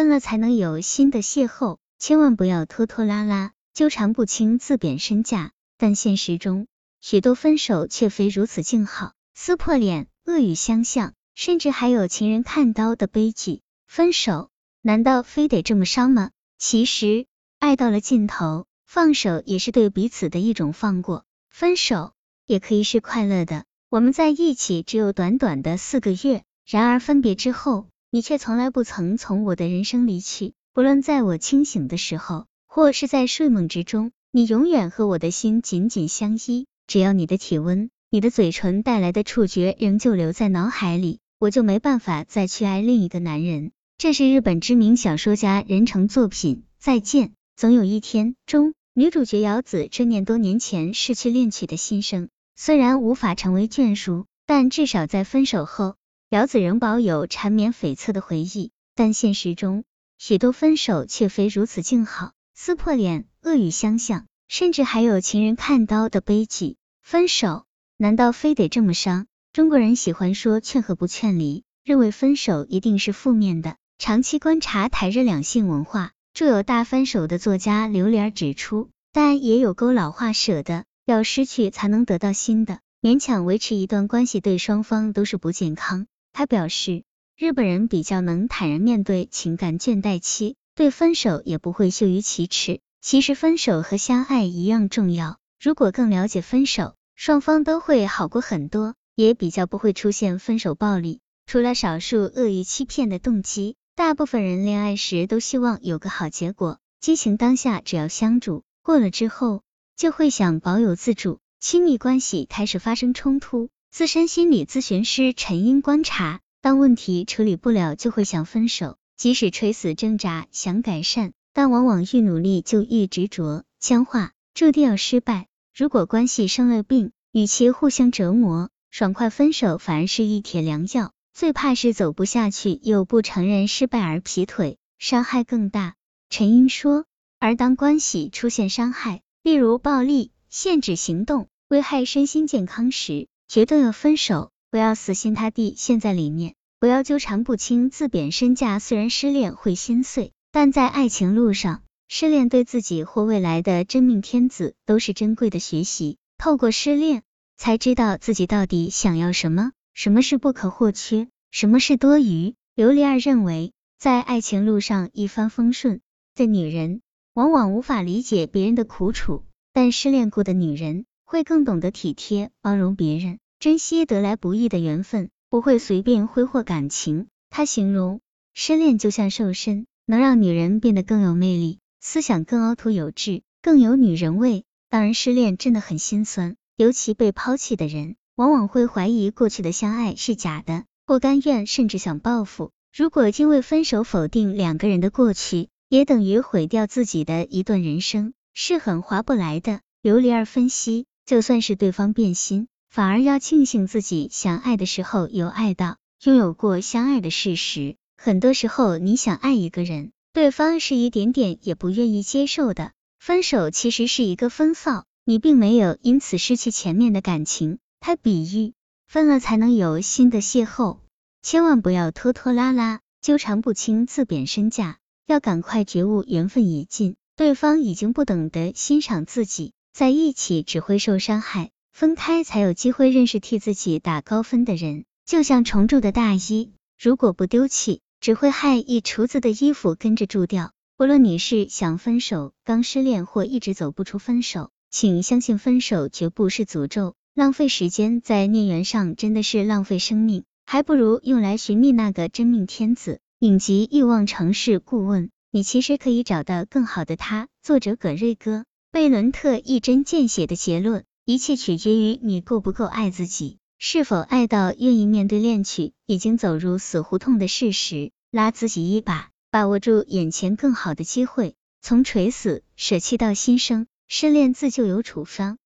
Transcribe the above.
分了才能有新的邂逅，千万不要拖拖拉拉，纠缠不清，自贬身价。但现实中，许多分手却非如此静好，撕破脸，恶语相向，甚至还有情人看刀的悲剧。分手难道非得这么伤吗？其实，爱到了尽头，放手也是对彼此的一种放过。分手也可以是快乐的。我们在一起只有短短的四个月，然而分别之后，你却从来不曾从我的人生离去。不论在我清醒的时候，或是在睡梦之中，你永远和我的心紧紧相依。只要你的体温，你的嘴唇带来的触觉仍旧留在脑海里，我就没办法再去爱另一个男人。这是日本知名小说家人成作品《再见，总有一天》中女主角瑶子追念多年前逝去恋曲的心声。虽然无法成为眷属，但至少在分手后，瑶子仍保有缠绵悱恻的回忆。但现实中，许多分手却非如此静好，撕破脸，恶语相向，甚至还有情人看刀的悲剧。分手难道非得这么伤？中国人喜欢说劝和不劝离，认为分手一定是负面的。长期观察台日两性文化，著有《大分手》的作家刘莲指出，但也有勾老话舍的。要失去才能得到新的，勉强维持一段关系对双方都是不健康。他表示，日本人比较能坦然面对情感倦怠期，对分手也不会羞于启齿。其实分手和相爱一样重要，如果更了解分手，双方都会好过很多，也比较不会出现分手暴力。除了少数恶意欺骗的动机，大部分人恋爱时都希望有个好结果，激情当下只要相处，过了之后。就会想保有自主，亲密关系开始发生冲突。资深心理咨询师陈英观察，当问题处理不了，就会想分手。即使垂死挣扎想改善，但往往愈努力就愈执着僵化，注定要失败。如果关系生了病，与其互相折磨，爽快分手反而是一帖良药。最怕是走不下去又不承认失败而劈腿，伤害更大。陈英说，而当关系出现伤害，例如暴力、限制行动、危害身心健康时，决定要分手。不要死心塌地陷在里面，不要纠缠不清，自贬身价。虽然失恋会心碎，但在爱情路上，失恋对自己或未来的真命天子都是珍贵的学习。透过失恋，才知道自己到底想要什么，什么是不可或缺，什么是多余。琉璃儿认为，在爱情路上一帆风顺的女人。往往无法理解别人的苦楚，但失恋过的女人会更懂得体贴、包容别人，珍惜得来不易的缘分，不会随便挥霍感情。她形容失恋就像瘦身，能让女人变得更有魅力，思想更凹凸有致，更有女人味。当然，失恋真的很心酸，尤其被抛弃的人，往往会怀疑过去的相爱是假的，或甘愿，甚至想报复。如果因为分手否定两个人的过去，也等于毁掉自己的一段人生，是很划不来的。琉璃儿分析，就算是对方变心，反而要庆幸自己想爱的时候有爱到，拥有过相爱的事实。很多时候，你想爱一个人，对方是一点点也不愿意接受的。分手其实是一个分扫，你并没有因此失去前面的感情。他比喻，分了才能有新的邂逅，千万不要拖拖拉拉，纠缠不清，自贬身价。要赶快觉悟，缘分已尽，对方已经不懂得欣赏自己，在一起只会受伤害，分开才有机会认识替自己打高分的人。就像重铸的大衣，如果不丢弃，只会害一厨子的衣服跟着蛀掉。不论你是想分手、刚失恋或一直走不出分手，请相信分手绝不是诅咒。浪费时间在孽缘上真的是浪费生命，还不如用来寻觅那个真命天子。影集《欲望城市》顾问，你其实可以找到更好的他。作者葛瑞哥·贝伦特一针见血的结论：一切取决于你够不够爱自己，是否爱到愿意面对恋曲已经走入死胡同的事实，拉自己一把，把握住眼前更好的机会。从垂死舍弃到新生，失恋自救有处方。